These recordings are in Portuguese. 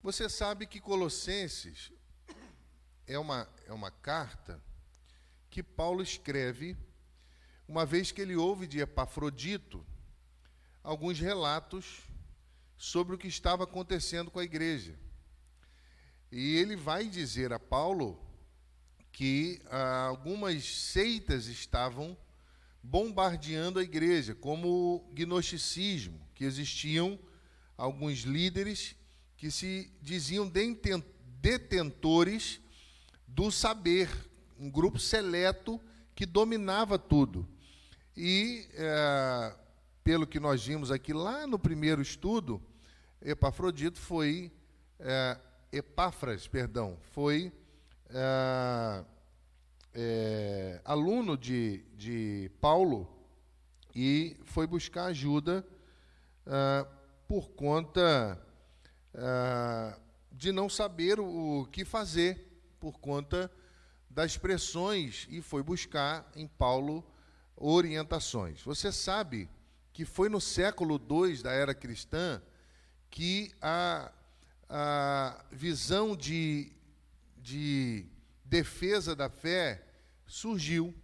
Você sabe que Colossenses é uma, é uma carta que Paulo escreve uma vez que ele ouve de Epafrodito alguns relatos sobre o que estava acontecendo com a igreja. E ele vai dizer a Paulo que ah, algumas seitas estavam bombardeando a igreja, como o gnosticismo, que existiam alguns líderes que se diziam detentores do saber, um grupo seleto que dominava tudo. E, é, pelo que nós vimos aqui lá no primeiro estudo, Epafrodito foi, é, Epáfras, perdão, foi é, aluno de, de Paulo e foi buscar ajuda por conta é, de não saber o que fazer, por conta das pressões, e foi buscar em Paulo orientações. Você sabe que foi no século II da era cristã que a, a visão de, de defesa da fé surgiu.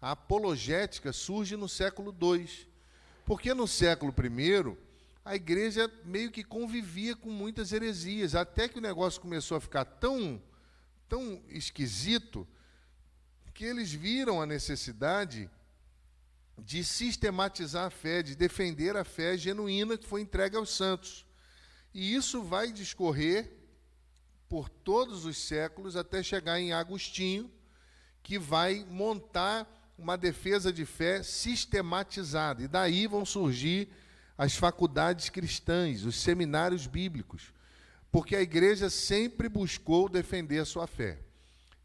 A apologética surge no século II. Porque no século I, a igreja meio que convivia com muitas heresias, até que o negócio começou a ficar tão, tão esquisito que eles viram a necessidade de sistematizar a fé, de defender a fé genuína que foi entregue aos santos. E isso vai discorrer por todos os séculos até chegar em Agostinho, que vai montar uma defesa de fé sistematizada. E daí vão surgir as faculdades cristãs, os seminários bíblicos, porque a igreja sempre buscou defender a sua fé.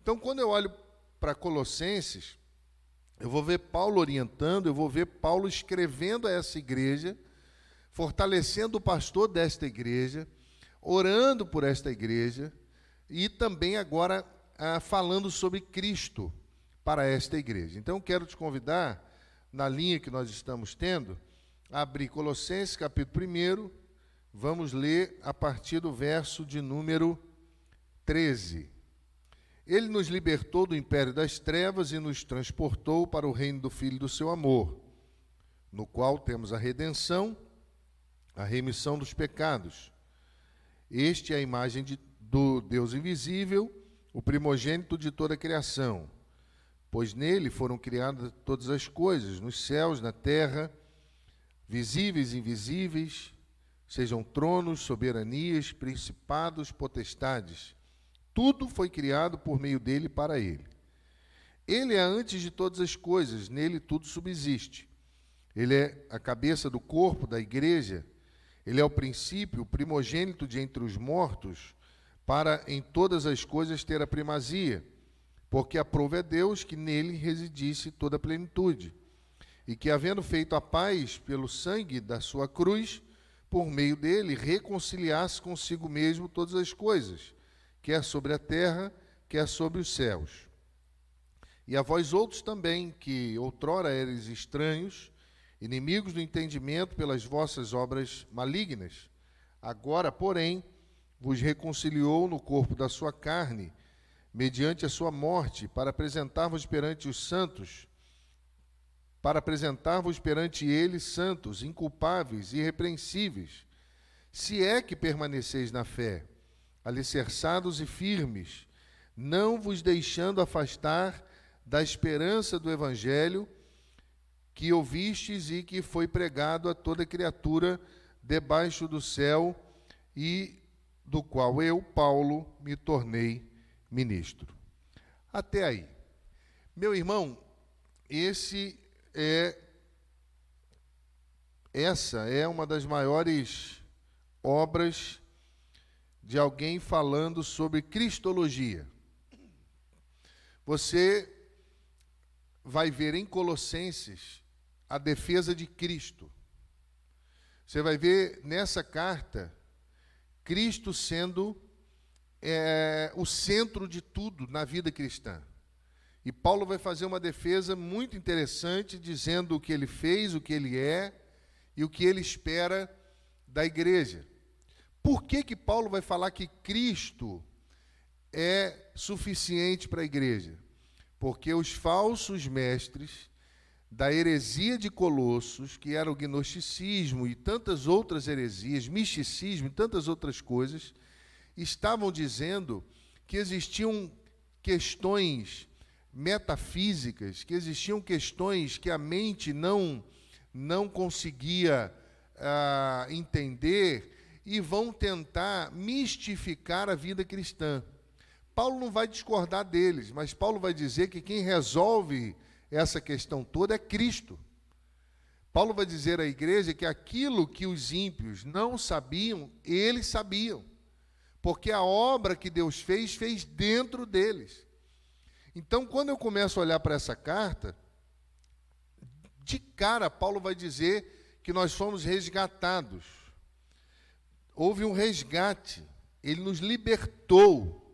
Então, quando eu olho para Colossenses, eu vou ver Paulo orientando, eu vou ver Paulo escrevendo a essa igreja, fortalecendo o pastor desta igreja, orando por esta igreja e também agora ah, falando sobre Cristo para esta igreja. Então, quero te convidar, na linha que nós estamos tendo, abrir Colossenses capítulo 1, vamos ler a partir do verso de número 13. Ele nos libertou do império das trevas e nos transportou para o reino do Filho do seu amor, no qual temos a redenção, a remissão dos pecados. Este é a imagem de, do Deus invisível, o primogênito de toda a criação, pois nele foram criadas todas as coisas, nos céus, na terra, visíveis e invisíveis, sejam tronos, soberanias, principados, potestades tudo foi criado por meio dele para ele. Ele é antes de todas as coisas, nele tudo subsiste. Ele é a cabeça do corpo da igreja, ele é o princípio, o primogênito de entre os mortos, para em todas as coisas ter a primazia, porque aprova é Deus que nele residisse toda a plenitude, e que, havendo feito a paz pelo sangue da sua cruz, por meio dele reconciliasse consigo mesmo todas as coisas quer sobre a terra, quer sobre os céus. E a vós outros também, que outrora eres estranhos, inimigos do entendimento pelas vossas obras malignas, agora, porém, vos reconciliou no corpo da sua carne, mediante a sua morte, para apresentar-vos perante os santos, para apresentar-vos perante eles santos, inculpáveis, irrepreensíveis, se é que permaneceis na fé alicerçados e firmes, não vos deixando afastar da esperança do Evangelho que ouvistes e que foi pregado a toda criatura debaixo do céu e do qual eu, Paulo, me tornei ministro. Até aí. Meu irmão, esse é essa é uma das maiores obras de alguém falando sobre cristologia. Você vai ver em Colossenses a defesa de Cristo. Você vai ver nessa carta Cristo sendo é, o centro de tudo na vida cristã. E Paulo vai fazer uma defesa muito interessante, dizendo o que ele fez, o que ele é e o que ele espera da igreja. Por que, que Paulo vai falar que Cristo é suficiente para a igreja? Porque os falsos mestres da heresia de Colossos, que era o gnosticismo e tantas outras heresias, misticismo e tantas outras coisas, estavam dizendo que existiam questões metafísicas, que existiam questões que a mente não, não conseguia ah, entender e vão tentar mistificar a vida cristã. Paulo não vai discordar deles, mas Paulo vai dizer que quem resolve essa questão toda é Cristo. Paulo vai dizer à igreja que aquilo que os ímpios não sabiam, eles sabiam. Porque a obra que Deus fez, fez dentro deles. Então, quando eu começo a olhar para essa carta, de cara, Paulo vai dizer que nós fomos resgatados. Houve um resgate. Ele nos libertou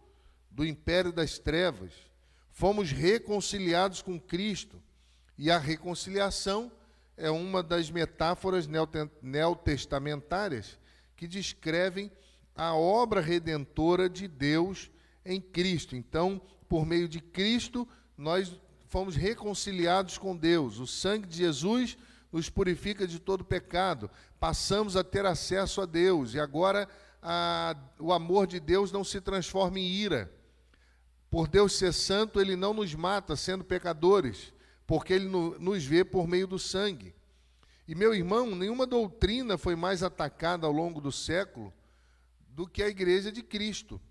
do império das trevas fomos reconciliados com Cristo. E a reconciliação é uma das metáforas neotestamentárias que descrevem a obra redentora de Deus em Cristo. Então, por meio de Cristo, nós fomos reconciliados com Deus. O sangue de Jesus nos purifica de todo pecado. Passamos a ter acesso a Deus. E agora a, o amor de Deus não se transforma em ira por Deus ser santo, ele não nos mata sendo pecadores, porque ele nos vê por meio do sangue. E meu irmão, nenhuma doutrina foi mais atacada ao longo do século do que a igreja de Cristo,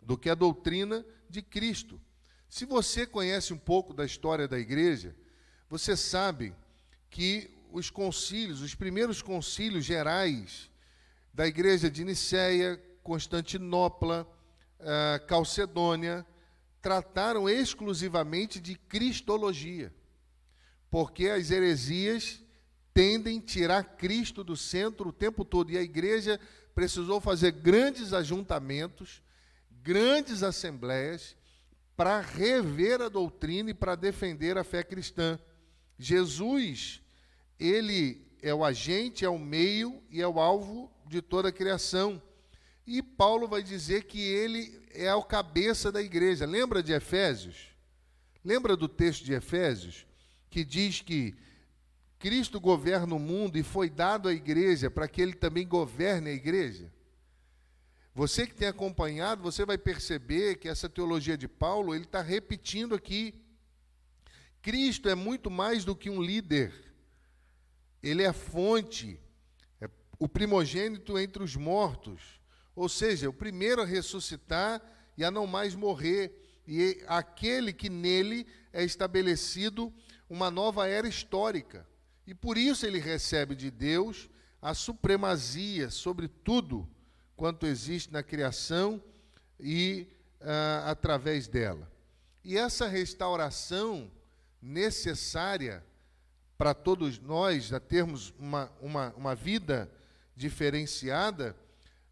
do que a doutrina de Cristo. Se você conhece um pouco da história da igreja, você sabe que os concílios, os primeiros concílios gerais da igreja de Nicéia, Constantinopla, uh, Calcedônia, trataram exclusivamente de cristologia, porque as heresias tendem a tirar Cristo do centro o tempo todo, e a igreja precisou fazer grandes ajuntamentos, grandes assembleias, para rever a doutrina e para defender a fé cristã. Jesus, ele é o agente, é o meio e é o alvo de toda a criação. E Paulo vai dizer que ele é o cabeça da igreja. Lembra de Efésios? Lembra do texto de Efésios? Que diz que Cristo governa o mundo e foi dado à igreja para que ele também governe a igreja? Você que tem acompanhado, você vai perceber que essa teologia de Paulo, ele está repetindo aqui. Cristo é muito mais do que um líder. Ele é a fonte, é o primogênito entre os mortos. Ou seja, o primeiro a ressuscitar e a não mais morrer, e aquele que nele é estabelecido uma nova era histórica. E por isso ele recebe de Deus a supremacia sobre tudo quanto existe na criação e ah, através dela. E essa restauração necessária para todos nós, a termos uma, uma, uma vida diferenciada,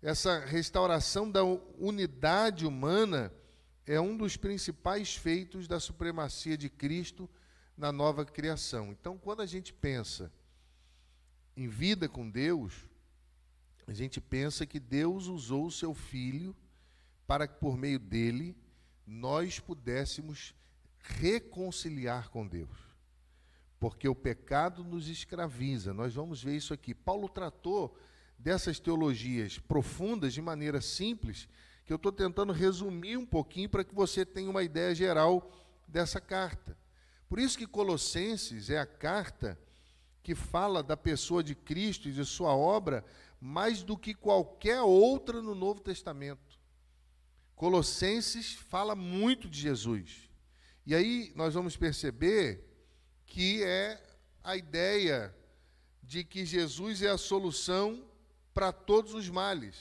essa restauração da unidade humana é um dos principais feitos da supremacia de Cristo na nova criação. Então, quando a gente pensa em vida com Deus, a gente pensa que Deus usou o seu filho para que por meio dele nós pudéssemos reconciliar com Deus. Porque o pecado nos escraviza. Nós vamos ver isso aqui. Paulo tratou dessas teologias profundas de maneira simples, que eu estou tentando resumir um pouquinho para que você tenha uma ideia geral dessa carta. Por isso que Colossenses é a carta que fala da pessoa de Cristo e de sua obra mais do que qualquer outra no Novo Testamento. Colossenses fala muito de Jesus. E aí nós vamos perceber que é a ideia de que Jesus é a solução para todos os males.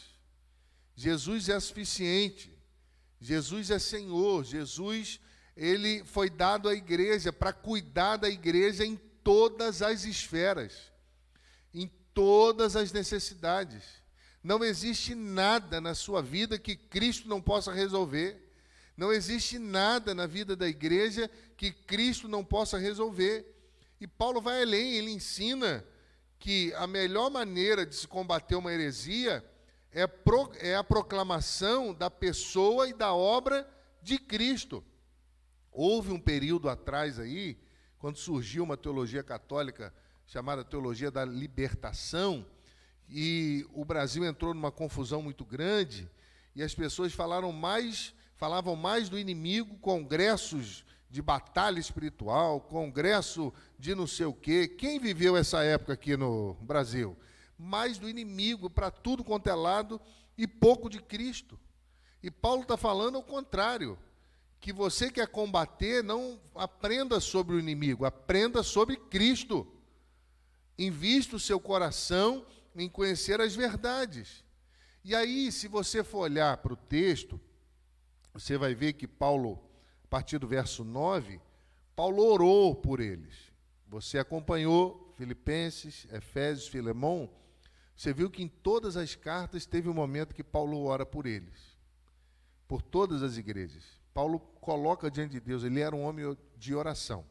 Jesus é suficiente. Jesus é Senhor. Jesus, ele foi dado à igreja para cuidar da igreja em todas as esferas, todas as necessidades. Não existe nada na sua vida que Cristo não possa resolver. Não existe nada na vida da igreja que Cristo não possa resolver. E Paulo vai além, ele ensina que a melhor maneira de se combater uma heresia é, pro, é a proclamação da pessoa e da obra de Cristo. Houve um período atrás aí, quando surgiu uma teologia católica chamada teologia da libertação, e o Brasil entrou numa confusão muito grande, e as pessoas falaram mais, falavam mais do inimigo, congressos de batalha espiritual, congresso de não sei o quê. Quem viveu essa época aqui no Brasil? Mais do inimigo para tudo quanto é lado e pouco de Cristo. E Paulo está falando ao contrário, que você quer combater, não aprenda sobre o inimigo, aprenda sobre Cristo. Invista o seu coração em conhecer as verdades. E aí, se você for olhar para o texto, você vai ver que Paulo partir do verso 9, Paulo orou por eles. Você acompanhou Filipenses, Efésios, Filemão, você viu que em todas as cartas teve um momento que Paulo ora por eles, por todas as igrejas. Paulo coloca diante de Deus, ele era um homem de oração.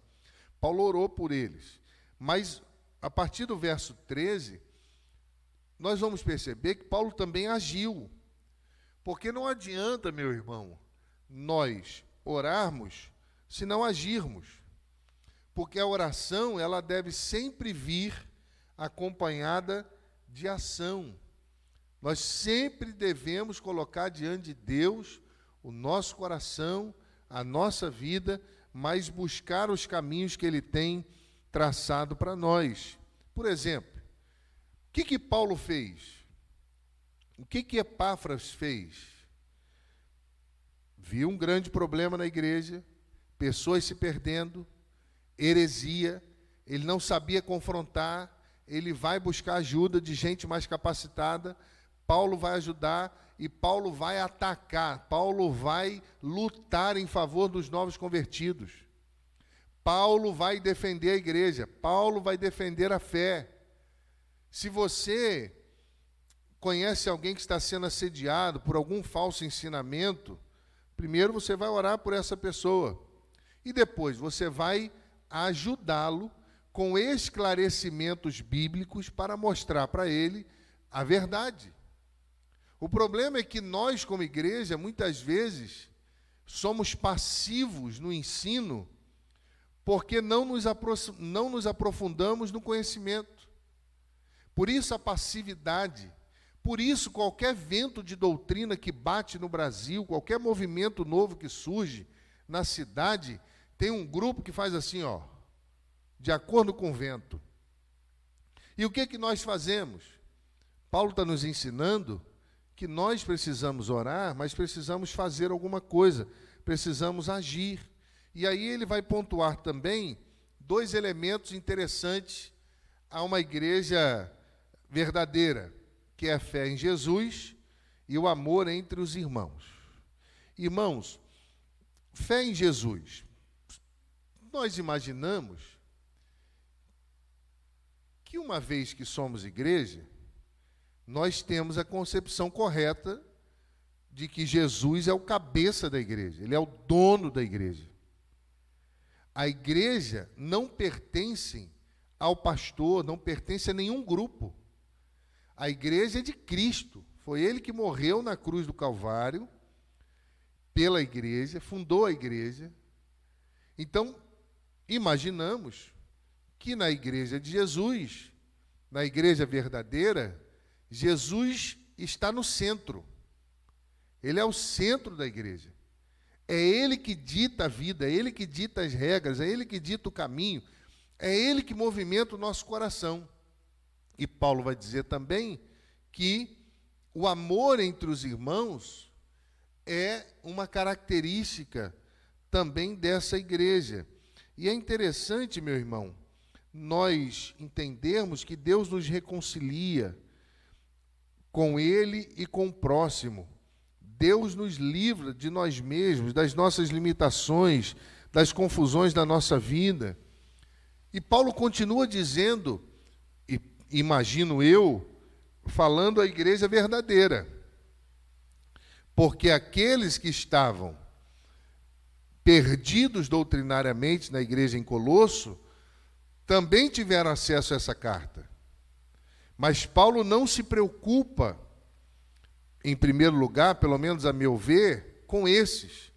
Paulo orou por eles, mas a partir do verso 13, nós vamos perceber que Paulo também agiu. Porque não adianta, meu irmão, nós orarmos se não agirmos. Porque a oração, ela deve sempre vir acompanhada de ação. Nós sempre devemos colocar diante de Deus o nosso coração, a nossa vida, mas buscar os caminhos que Ele tem traçado para nós. Por exemplo, o que, que Paulo fez? O que, que Epáfras fez? viu um grande problema na igreja, pessoas se perdendo, heresia, ele não sabia confrontar, ele vai buscar ajuda de gente mais capacitada, Paulo vai ajudar e Paulo vai atacar, Paulo vai lutar em favor dos novos convertidos. Paulo vai defender a igreja, Paulo vai defender a fé. Se você conhece alguém que está sendo assediado por algum falso ensinamento, Primeiro você vai orar por essa pessoa e depois você vai ajudá-lo com esclarecimentos bíblicos para mostrar para ele a verdade. O problema é que nós, como igreja, muitas vezes somos passivos no ensino porque não nos, não nos aprofundamos no conhecimento. Por isso a passividade por isso, qualquer vento de doutrina que bate no Brasil, qualquer movimento novo que surge na cidade, tem um grupo que faz assim, ó, de acordo com o vento. E o que que nós fazemos? Paulo está nos ensinando que nós precisamos orar, mas precisamos fazer alguma coisa, precisamos agir. E aí ele vai pontuar também dois elementos interessantes a uma igreja verdadeira que é a fé em Jesus e o amor entre os irmãos. Irmãos, fé em Jesus. Nós imaginamos que uma vez que somos igreja, nós temos a concepção correta de que Jesus é o cabeça da igreja, ele é o dono da igreja. A igreja não pertence ao pastor, não pertence a nenhum grupo. A igreja é de Cristo. Foi ele que morreu na cruz do Calvário pela igreja, fundou a igreja. Então, imaginamos que na igreja de Jesus, na igreja verdadeira, Jesus está no centro. Ele é o centro da igreja. É ele que dita a vida, é ele que dita as regras, é ele que dita o caminho, é ele que movimenta o nosso coração. E Paulo vai dizer também que o amor entre os irmãos é uma característica também dessa igreja. E é interessante, meu irmão, nós entendermos que Deus nos reconcilia com Ele e com o próximo. Deus nos livra de nós mesmos, das nossas limitações, das confusões da nossa vida. E Paulo continua dizendo imagino eu, falando a igreja verdadeira. Porque aqueles que estavam perdidos doutrinariamente na igreja em Colosso também tiveram acesso a essa carta. Mas Paulo não se preocupa em primeiro lugar, pelo menos a meu ver, com esses.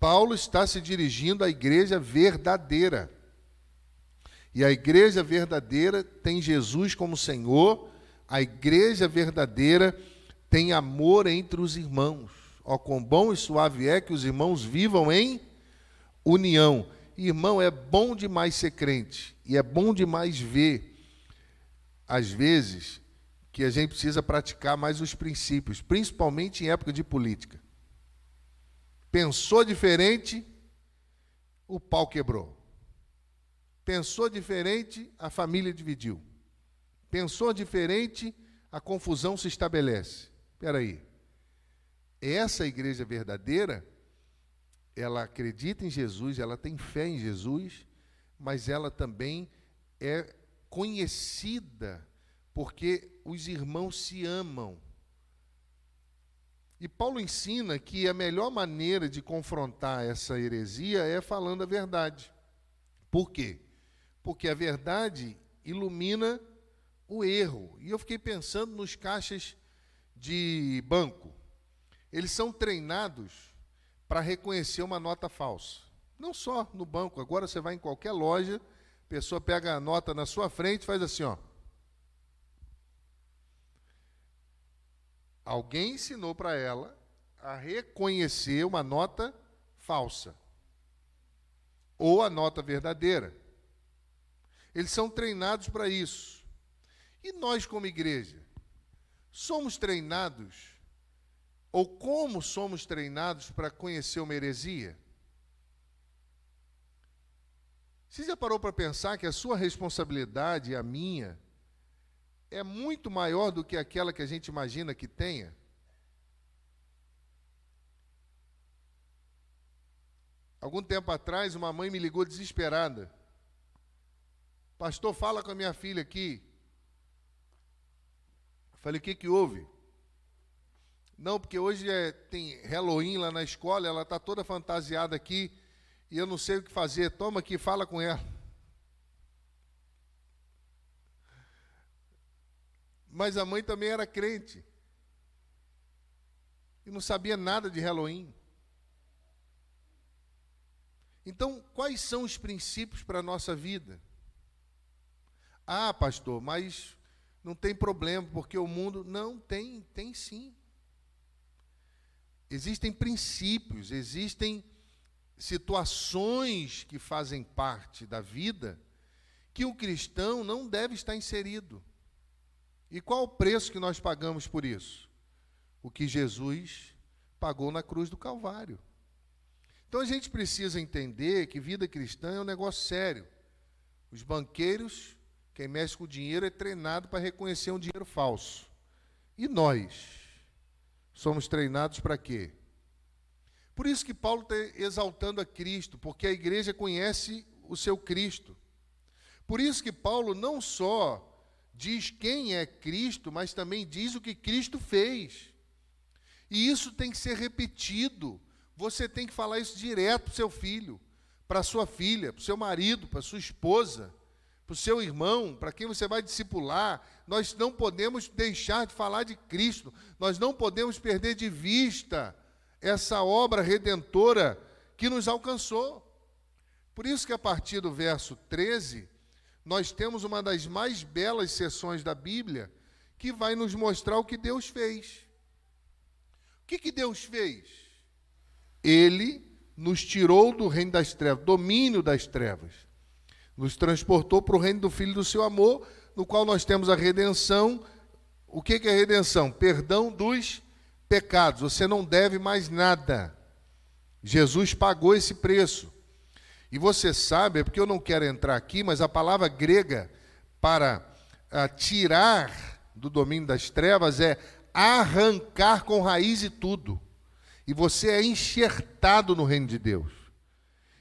Paulo está se dirigindo à igreja verdadeira. E a igreja verdadeira tem Jesus como Senhor, a igreja verdadeira tem amor entre os irmãos. Ó, quão bom e suave é que os irmãos vivam em união. Irmão, é bom demais ser crente, e é bom demais ver, às vezes, que a gente precisa praticar mais os princípios, principalmente em época de política. Pensou diferente, o pau quebrou. Pensou diferente, a família dividiu. Pensou diferente, a confusão se estabelece. Espera aí. Essa igreja verdadeira, ela acredita em Jesus, ela tem fé em Jesus, mas ela também é conhecida porque os irmãos se amam. E Paulo ensina que a melhor maneira de confrontar essa heresia é falando a verdade. Por quê? Porque a verdade ilumina o erro. E eu fiquei pensando nos caixas de banco. Eles são treinados para reconhecer uma nota falsa. Não só no banco, agora você vai em qualquer loja, a pessoa pega a nota na sua frente e faz assim, ó. Alguém ensinou para ela a reconhecer uma nota falsa ou a nota verdadeira. Eles são treinados para isso. E nós, como igreja, somos treinados, ou como somos treinados para conhecer uma heresia? Você já parou para pensar que a sua responsabilidade e a minha é muito maior do que aquela que a gente imagina que tenha? Algum tempo atrás, uma mãe me ligou desesperada. Pastor, fala com a minha filha aqui. Falei, o que, que houve? Não, porque hoje é, tem Halloween lá na escola, ela está toda fantasiada aqui e eu não sei o que fazer. Toma aqui, fala com ela. Mas a mãe também era crente. E não sabia nada de Halloween. Então, quais são os princípios para a nossa vida? Ah, pastor, mas não tem problema, porque o mundo. Não, tem, tem sim. Existem princípios, existem situações que fazem parte da vida que o cristão não deve estar inserido. E qual o preço que nós pagamos por isso? O que Jesus pagou na cruz do Calvário. Então a gente precisa entender que vida cristã é um negócio sério. Os banqueiros, quem mexe com o dinheiro, é treinado para reconhecer um dinheiro falso. E nós somos treinados para quê? Por isso que Paulo está exaltando a Cristo, porque a igreja conhece o seu Cristo. Por isso que Paulo não só diz quem é Cristo, mas também diz o que Cristo fez. E isso tem que ser repetido. Você tem que falar isso direto para o seu filho, para sua filha, para o seu marido, para sua esposa, para o seu irmão, para quem você vai discipular. Nós não podemos deixar de falar de Cristo, nós não podemos perder de vista essa obra redentora que nos alcançou. Por isso que a partir do verso 13, nós temos uma das mais belas sessões da Bíblia que vai nos mostrar o que Deus fez. O que, que Deus fez? Ele nos tirou do reino das trevas, domínio das trevas, nos transportou para o reino do Filho do seu amor, no qual nós temos a redenção. O que, que é redenção? Perdão dos pecados. Você não deve mais nada. Jesus pagou esse preço. E você sabe, é porque eu não quero entrar aqui, mas a palavra grega para uh, tirar do domínio das trevas é arrancar com raiz e tudo. E você é enxertado no reino de Deus.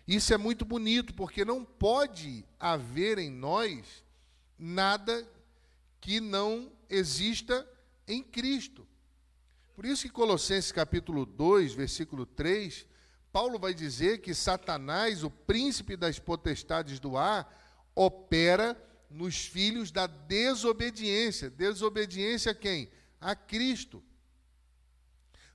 Isso é muito bonito, porque não pode haver em nós nada que não exista em Cristo. Por isso que Colossenses capítulo 2, versículo 3, Paulo vai dizer que Satanás, o príncipe das potestades do ar, opera nos filhos da desobediência. Desobediência a quem? A Cristo.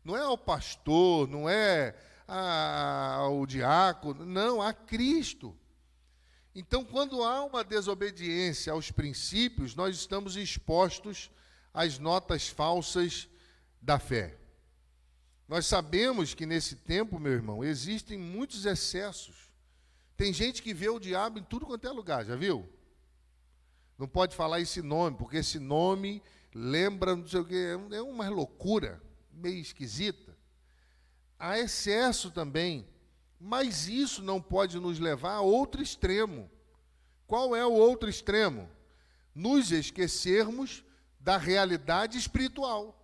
Não é ao pastor, não é ao diácono, não, a Cristo. Então, quando há uma desobediência aos princípios, nós estamos expostos às notas falsas da fé. Nós sabemos que nesse tempo, meu irmão, existem muitos excessos. Tem gente que vê o diabo em tudo quanto é lugar, já viu? Não pode falar esse nome, porque esse nome lembra, não sei o quê, é uma loucura meio esquisita. Há excesso também, mas isso não pode nos levar a outro extremo. Qual é o outro extremo? Nos esquecermos da realidade espiritual.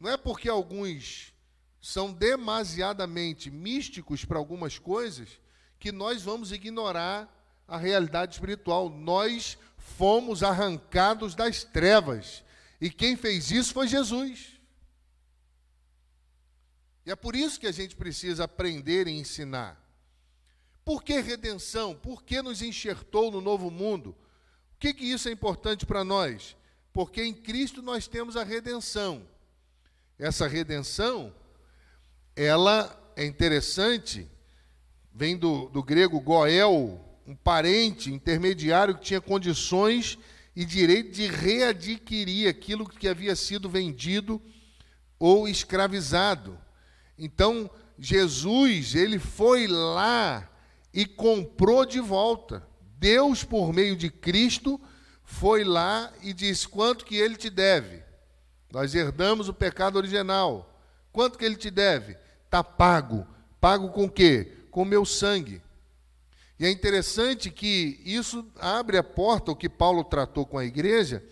Não é porque alguns são demasiadamente místicos para algumas coisas que nós vamos ignorar a realidade espiritual. Nós fomos arrancados das trevas. E quem fez isso foi Jesus. E é por isso que a gente precisa aprender e ensinar. Por que redenção? Por que nos enxertou no novo mundo? O que, que isso é importante para nós? Porque em Cristo nós temos a redenção. Essa redenção, ela é interessante, vem do, do grego goel, um parente intermediário que tinha condições e direito de readquirir aquilo que havia sido vendido ou escravizado. Então, Jesus, ele foi lá e comprou de volta. Deus, por meio de Cristo, foi lá e disse: quanto que ele te deve? Nós herdamos o pecado original. Quanto que ele te deve? Está pago. Pago com quê? Com meu sangue. E é interessante que isso abre a porta, o que Paulo tratou com a igreja,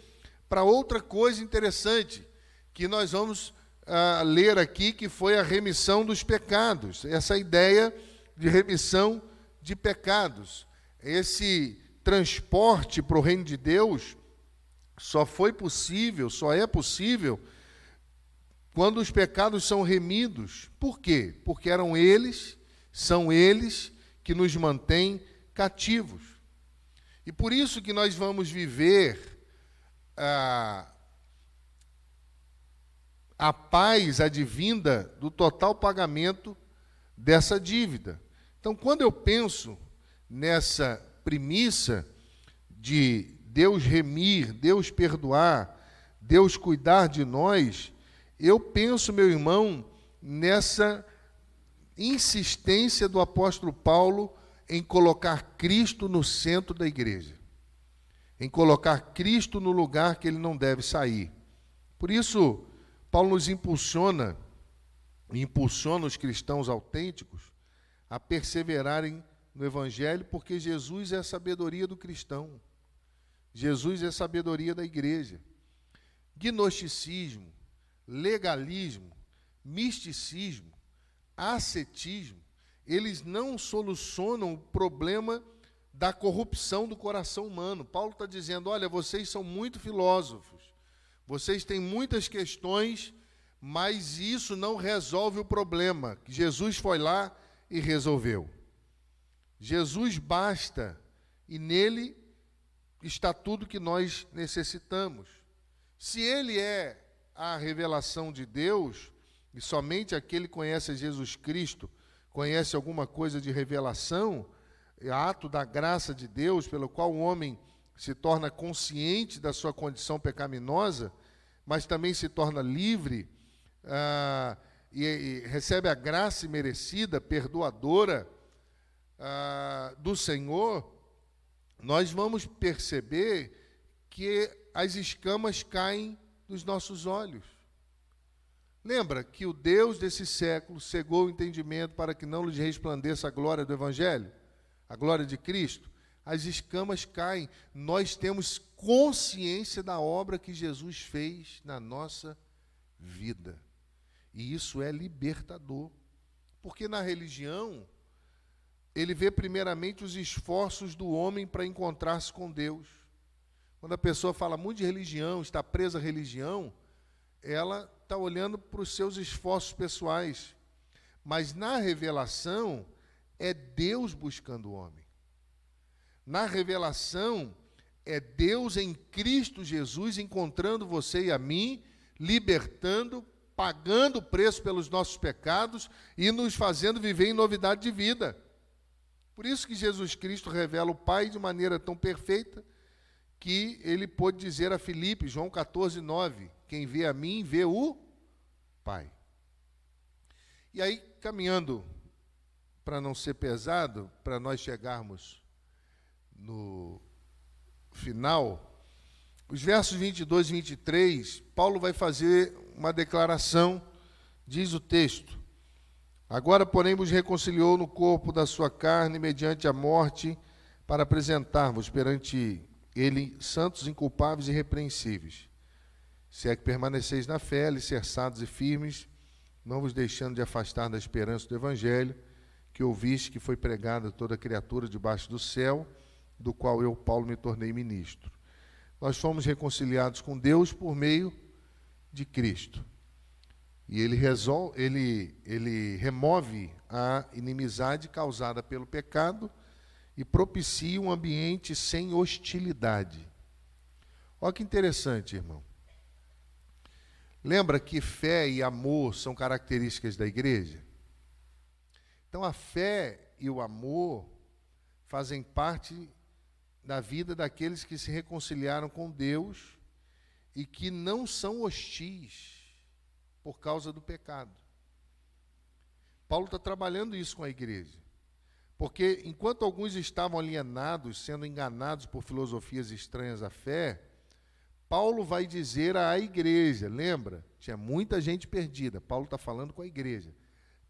para outra coisa interessante, que nós vamos ah, ler aqui, que foi a remissão dos pecados. Essa ideia de remissão de pecados. Esse transporte para o reino de Deus só foi possível, só é possível quando os pecados são remidos. Por quê? Porque eram eles, são eles que nos mantêm cativos. E por isso que nós vamos viver a, a paz advinda do total pagamento dessa dívida. Então, quando eu penso nessa premissa de Deus remir, Deus perdoar, Deus cuidar de nós, eu penso, meu irmão, nessa insistência do apóstolo Paulo em colocar Cristo no centro da igreja, em colocar Cristo no lugar que ele não deve sair. Por isso, Paulo nos impulsiona, impulsiona os cristãos autênticos a perseverarem no Evangelho, porque Jesus é a sabedoria do cristão. Jesus é sabedoria da igreja. Gnosticismo, legalismo, misticismo, ascetismo, eles não solucionam o problema da corrupção do coração humano. Paulo está dizendo: olha, vocês são muito filósofos, vocês têm muitas questões, mas isso não resolve o problema. Jesus foi lá e resolveu. Jesus basta e nele está tudo que nós necessitamos. Se ele é a revelação de Deus, e somente aquele que conhece Jesus Cristo conhece alguma coisa de revelação, é ato da graça de Deus, pelo qual o homem se torna consciente da sua condição pecaminosa, mas também se torna livre ah, e, e, recebe a graça merecida, perdoadora ah, do Senhor, nós vamos perceber que as escamas caem dos nossos olhos. Lembra que o Deus desse século cegou o entendimento para que não lhes resplandeça a glória do Evangelho, a glória de Cristo? As escamas caem. Nós temos consciência da obra que Jesus fez na nossa vida. E isso é libertador. Porque na religião, ele vê primeiramente os esforços do homem para encontrar-se com Deus. Quando a pessoa fala muito de religião, está presa à religião, ela está olhando para os seus esforços pessoais. Mas na revelação, é Deus buscando o homem. Na revelação, é Deus em Cristo Jesus encontrando você e a mim, libertando pagando o preço pelos nossos pecados e nos fazendo viver em novidade de vida. Por isso que Jesus Cristo revela o Pai de maneira tão perfeita que ele pôde dizer a Filipe, João 14, 9: Quem vê a mim, vê o Pai. E aí, caminhando para não ser pesado, para nós chegarmos no final, os versos 22 e 23, Paulo vai fazer uma declaração, diz o texto: Agora, porém, vos reconciliou no corpo da sua carne, mediante a morte, para apresentar-vos perante ele santos, inculpáveis e irrepreensíveis. Se é que permaneceis na fé, alicerçados e firmes, não vos deixando de afastar da esperança do Evangelho, que ouviste que foi pregada a toda criatura debaixo do céu, do qual eu, Paulo, me tornei ministro nós fomos reconciliados com Deus por meio de Cristo. E ele, resolve, ele, ele remove a inimizade causada pelo pecado e propicia um ambiente sem hostilidade. Olha que interessante, irmão. Lembra que fé e amor são características da igreja? Então a fé e o amor fazem parte da vida daqueles que se reconciliaram com Deus e que não são hostis por causa do pecado. Paulo está trabalhando isso com a igreja. Porque enquanto alguns estavam alienados, sendo enganados por filosofias estranhas à fé, Paulo vai dizer à igreja, lembra? Tinha muita gente perdida. Paulo está falando com a igreja.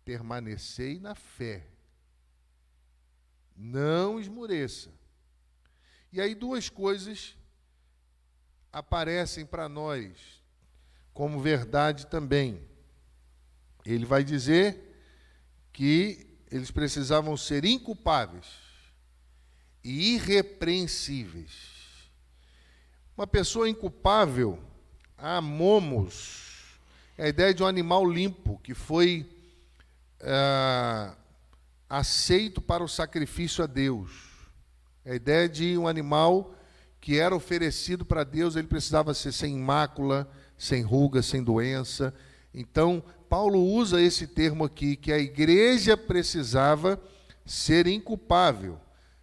Permanecei na fé. Não esmoreça. E aí duas coisas aparecem para nós como verdade também. Ele vai dizer que eles precisavam ser inculpáveis e irrepreensíveis. Uma pessoa inculpável, a momos, é a ideia de um animal limpo que foi é, aceito para o sacrifício a Deus. É a ideia de um animal que era oferecido para Deus, ele precisava ser sem mácula, sem ruga, sem doença. Então, Paulo usa esse termo aqui, que a igreja precisava ser inculpável.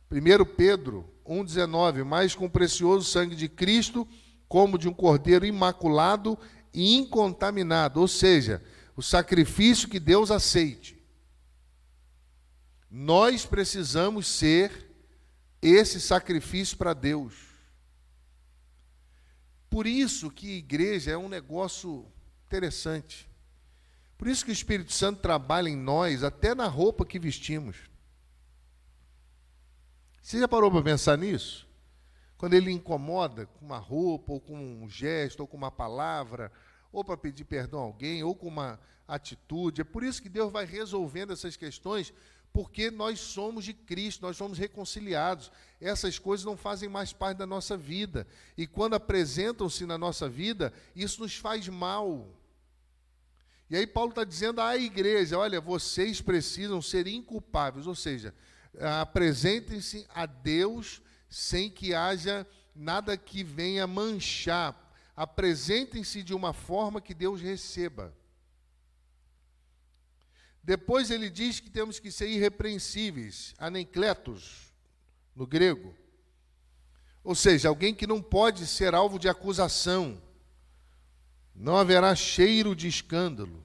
1 Pedro 1,19: Mas com o precioso sangue de Cristo, como de um cordeiro imaculado e incontaminado, ou seja, o sacrifício que Deus aceite. Nós precisamos ser esse sacrifício para Deus. Por isso que igreja é um negócio interessante. Por isso que o Espírito Santo trabalha em nós, até na roupa que vestimos. Você já parou para pensar nisso? Quando ele incomoda com uma roupa, ou com um gesto, ou com uma palavra, ou para pedir perdão a alguém, ou com uma atitude. É por isso que Deus vai resolvendo essas questões, porque nós somos de Cristo, nós somos reconciliados. Essas coisas não fazem mais parte da nossa vida. E quando apresentam-se na nossa vida, isso nos faz mal. E aí Paulo está dizendo à igreja: olha, vocês precisam ser inculpáveis, ou seja, apresentem-se a Deus sem que haja nada que venha manchar. Apresentem-se de uma forma que Deus receba. Depois ele diz que temos que ser irrepreensíveis, anencletos, no grego. Ou seja, alguém que não pode ser alvo de acusação. Não haverá cheiro de escândalo.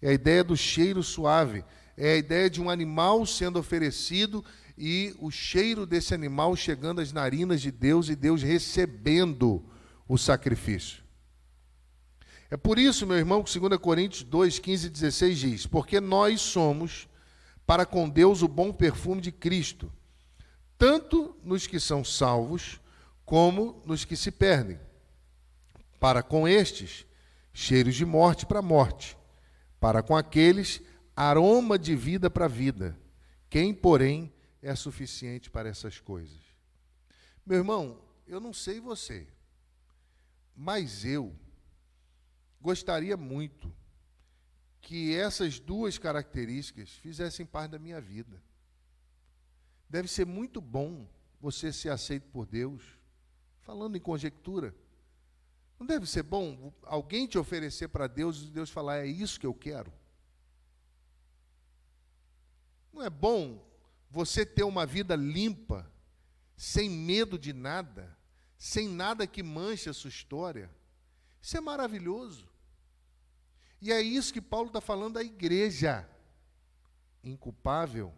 É a ideia do cheiro suave. É a ideia de um animal sendo oferecido e o cheiro desse animal chegando às narinas de Deus e Deus recebendo o sacrifício. É por isso, meu irmão, que 2 Coríntios 2, 15 e 16 diz: Porque nós somos para com Deus o bom perfume de Cristo, tanto nos que são salvos, como nos que se perdem. Para com estes, cheiros de morte para morte, para com aqueles, aroma de vida para vida. Quem, porém, é suficiente para essas coisas? Meu irmão, eu não sei você, mas eu gostaria muito que essas duas características fizessem parte da minha vida. Deve ser muito bom você ser aceito por Deus, falando em conjectura. Não deve ser bom alguém te oferecer para Deus e Deus falar: é isso que eu quero? Não é bom você ter uma vida limpa, sem medo de nada, sem nada que manche a sua história? Isso é maravilhoso. E é isso que Paulo está falando da igreja. Inculpável,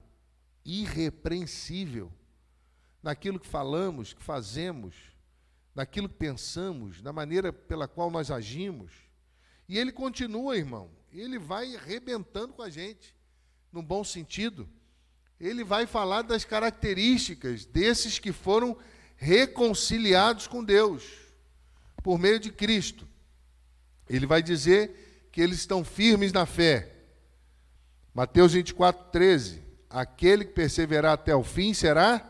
irrepreensível, naquilo que falamos, que fazemos, naquilo que pensamos, na maneira pela qual nós agimos. E ele continua, irmão, ele vai arrebentando com a gente, num bom sentido. Ele vai falar das características desses que foram reconciliados com Deus por meio de Cristo. Ele vai dizer que eles estão firmes na fé. Mateus 24, 13. Aquele que perseverar até o fim será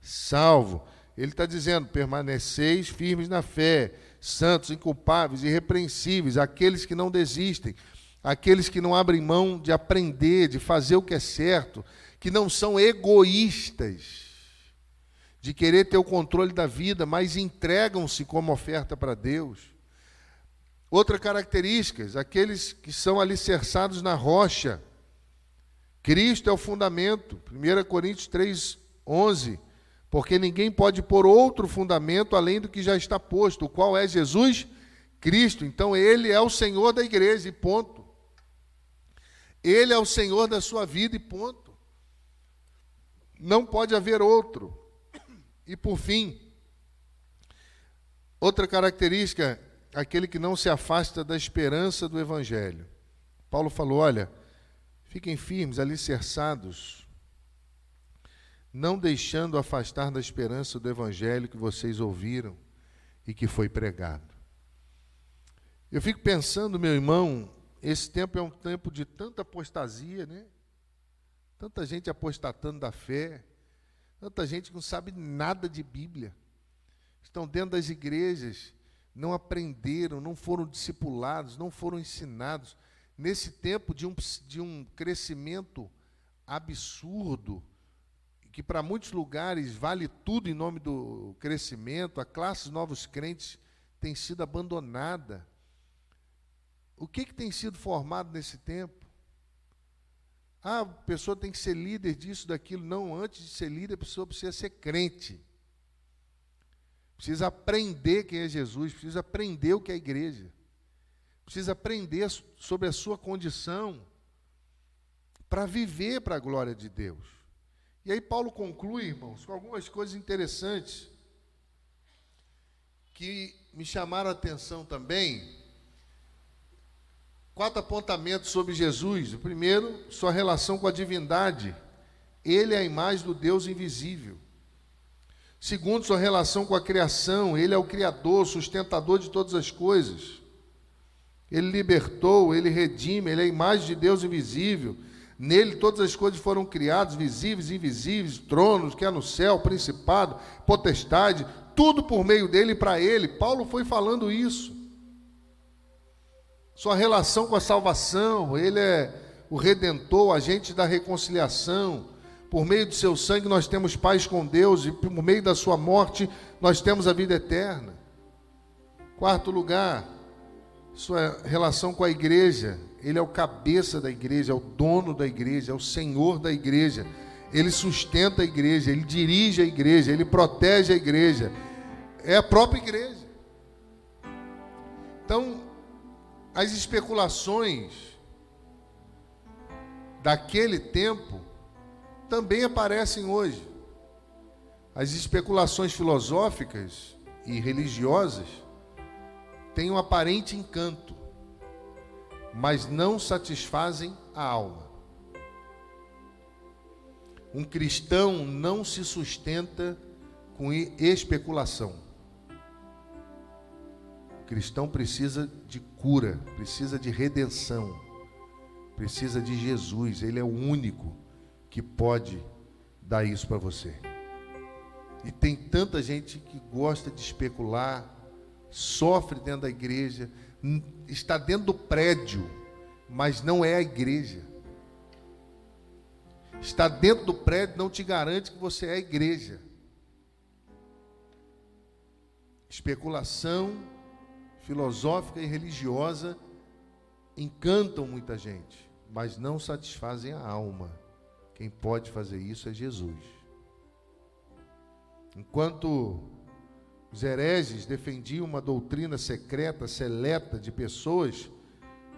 salvo. Ele está dizendo: permaneceis firmes na fé, santos, inculpáveis, irrepreensíveis, aqueles que não desistem, aqueles que não abrem mão de aprender, de fazer o que é certo, que não são egoístas, de querer ter o controle da vida, mas entregam-se como oferta para Deus. Outra característica, aqueles que são alicerçados na rocha. Cristo é o fundamento. 1 Coríntios 3, 11 porque ninguém pode pôr outro fundamento além do que já está posto, qual é Jesus Cristo. Então ele é o Senhor da igreja, e ponto. Ele é o Senhor da sua vida, e ponto. Não pode haver outro. E por fim, outra característica, aquele que não se afasta da esperança do Evangelho. Paulo falou: olha, fiquem firmes, alicerçados não deixando afastar da esperança do evangelho que vocês ouviram e que foi pregado. Eu fico pensando, meu irmão, esse tempo é um tempo de tanta apostasia, né? Tanta gente apostatando da fé, tanta gente que não sabe nada de Bíblia. Estão dentro das igrejas, não aprenderam, não foram discipulados, não foram ensinados. Nesse tempo de um, de um crescimento absurdo, que para muitos lugares vale tudo em nome do crescimento, a classe novos crentes tem sido abandonada. O que, que tem sido formado nesse tempo? Ah, a pessoa tem que ser líder disso, daquilo. Não, antes de ser líder, a pessoa precisa ser crente. Precisa aprender quem é Jesus, precisa aprender o que é a igreja. Precisa aprender sobre a sua condição para viver para a glória de Deus. E aí Paulo conclui, irmãos, com algumas coisas interessantes que me chamaram a atenção também. Quatro apontamentos sobre Jesus. O primeiro, sua relação com a divindade. Ele é a imagem do Deus invisível. Segundo, sua relação com a criação. Ele é o Criador, sustentador de todas as coisas. Ele libertou, ele redime, ele é a imagem de Deus invisível. Nele todas as coisas foram criadas, visíveis e invisíveis, tronos, que há no céu, principado, potestade, tudo por meio dele e para ele. Paulo foi falando isso. Sua relação com a salvação, ele é o redentor, agente da reconciliação. Por meio do seu sangue nós temos paz com Deus e por meio da sua morte nós temos a vida eterna. Quarto lugar, sua relação com a igreja. Ele é o cabeça da igreja, é o dono da igreja, é o senhor da igreja. Ele sustenta a igreja, ele dirige a igreja, ele protege a igreja. É a própria igreja. Então, as especulações daquele tempo também aparecem hoje. As especulações filosóficas e religiosas têm um aparente encanto mas não satisfazem a alma. Um cristão não se sustenta com especulação. O cristão precisa de cura, precisa de redenção, precisa de Jesus. Ele é o único que pode dar isso para você. E tem tanta gente que gosta de especular, sofre dentro da igreja, está dentro do prédio, mas não é a igreja. Está dentro do prédio não te garante que você é a igreja. Especulação filosófica e religiosa encantam muita gente, mas não satisfazem a alma. Quem pode fazer isso é Jesus. Enquanto os hereges defendiam uma doutrina secreta, seleta de pessoas,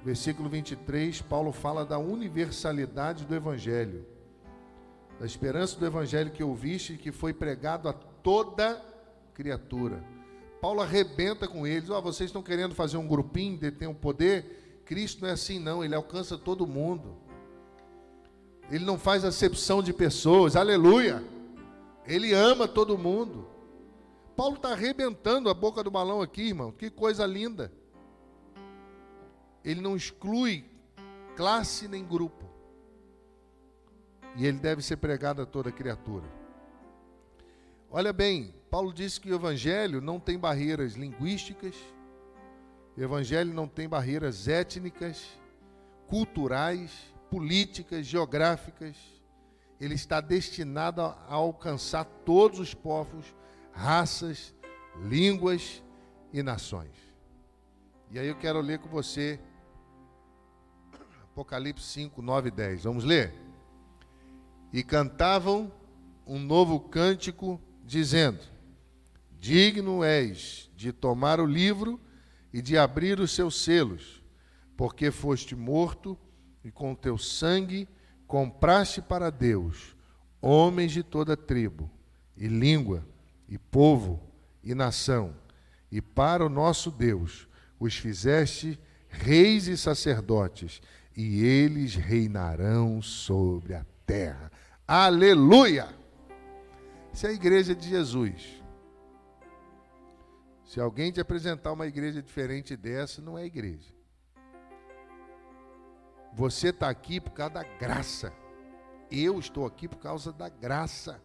versículo 23, Paulo fala da universalidade do Evangelho, da esperança do Evangelho que ouviste e que foi pregado a toda criatura. Paulo arrebenta com eles: Ó, oh, vocês estão querendo fazer um grupinho, deter um poder? Cristo não é assim, não, ele alcança todo mundo. Ele não faz acepção de pessoas, aleluia. Ele ama todo mundo. Paulo está arrebentando a boca do balão aqui, irmão. Que coisa linda. Ele não exclui classe nem grupo. E ele deve ser pregado a toda criatura. Olha bem, Paulo disse que o evangelho não tem barreiras linguísticas, o evangelho não tem barreiras étnicas, culturais, políticas, geográficas. Ele está destinado a alcançar todos os povos, raças, línguas e nações. E aí eu quero ler com você Apocalipse 5, 9 e 10. Vamos ler? E cantavam um novo cântico, dizendo: Digno és de tomar o livro e de abrir os seus selos, porque foste morto e com teu sangue compraste para Deus homens de toda tribo, e língua, e povo, e nação, e para o nosso Deus os fizeste reis e sacerdotes, e eles reinarão sobre a terra. Aleluia! Isso é a igreja de Jesus. Se alguém te apresentar uma igreja diferente dessa, não é igreja. Você está aqui por causa da graça. Eu estou aqui por causa da graça.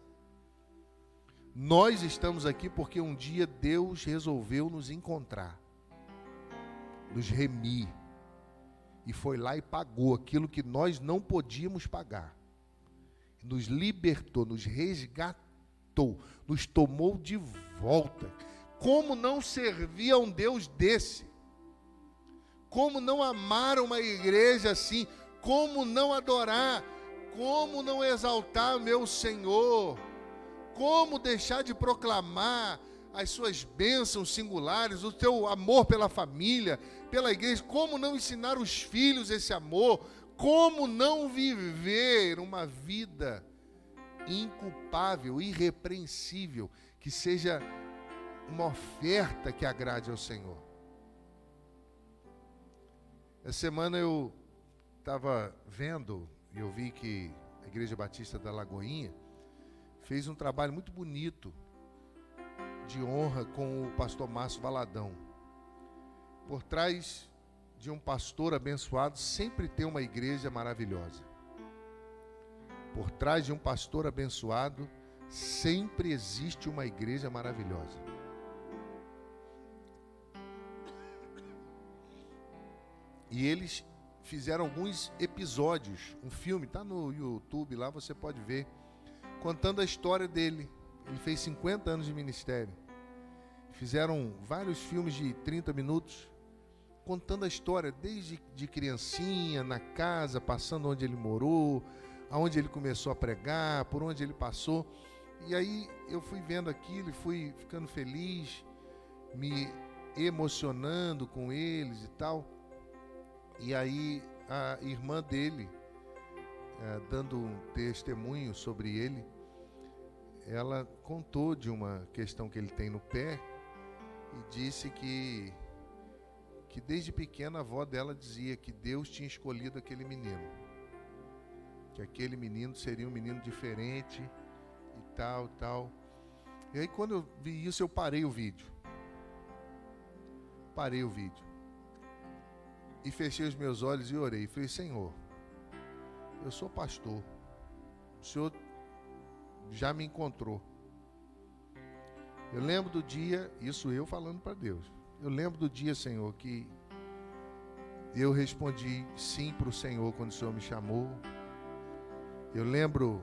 Nós estamos aqui porque um dia Deus resolveu nos encontrar, nos remir, e foi lá e pagou aquilo que nós não podíamos pagar. Nos libertou, nos resgatou, nos tomou de volta. Como não servir a um Deus desse? Como não amar uma igreja assim? Como não adorar? Como não exaltar meu Senhor? Como deixar de proclamar as suas bênçãos singulares, o teu amor pela família, pela igreja? Como não ensinar os filhos esse amor? Como não viver uma vida inculpável, irrepreensível, que seja uma oferta que agrade ao Senhor? Essa semana eu estava vendo e eu vi que a Igreja Batista da Lagoinha fez um trabalho muito bonito de honra com o pastor Márcio Valadão. Por trás de um pastor abençoado sempre tem uma igreja maravilhosa. Por trás de um pastor abençoado sempre existe uma igreja maravilhosa. E eles fizeram alguns episódios, um filme, está no YouTube lá, você pode ver, contando a história dele. Ele fez 50 anos de ministério. Fizeram vários filmes de 30 minutos, contando a história desde de criancinha, na casa, passando onde ele morou, aonde ele começou a pregar, por onde ele passou. E aí eu fui vendo aquilo e fui ficando feliz, me emocionando com eles e tal. E aí a irmã dele, é, dando um testemunho sobre ele, ela contou de uma questão que ele tem no pé e disse que que desde pequena a avó dela dizia que Deus tinha escolhido aquele menino. Que aquele menino seria um menino diferente e tal, tal. E aí quando eu vi isso eu parei o vídeo. Parei o vídeo e fechei os meus olhos e orei. Falei, Senhor, eu sou pastor. O Senhor já me encontrou. Eu lembro do dia, isso eu falando para Deus. Eu lembro do dia, Senhor, que eu respondi sim para o Senhor quando o Senhor me chamou. Eu lembro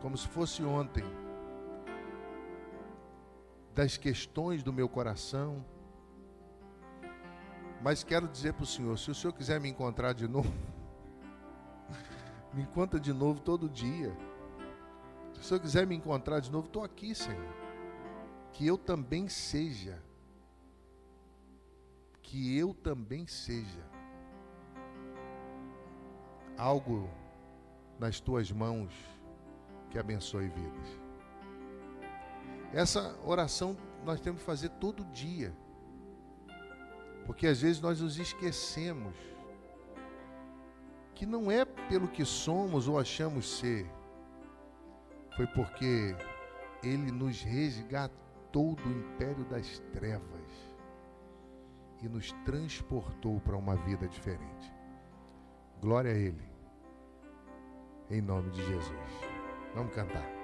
como se fosse ontem das questões do meu coração Mas quero dizer para o Senhor: se o Senhor quiser me encontrar de novo, me encontra de novo todo dia. Se o Senhor quiser me encontrar de novo, estou aqui, Senhor. Que eu também seja. Que eu também seja algo nas tuas mãos que abençoe vidas. Essa oração nós temos que fazer todo dia. Porque às vezes nós nos esquecemos que não é pelo que somos ou achamos ser, foi porque Ele nos resgatou do império das trevas e nos transportou para uma vida diferente. Glória a Ele, em nome de Jesus. Vamos cantar.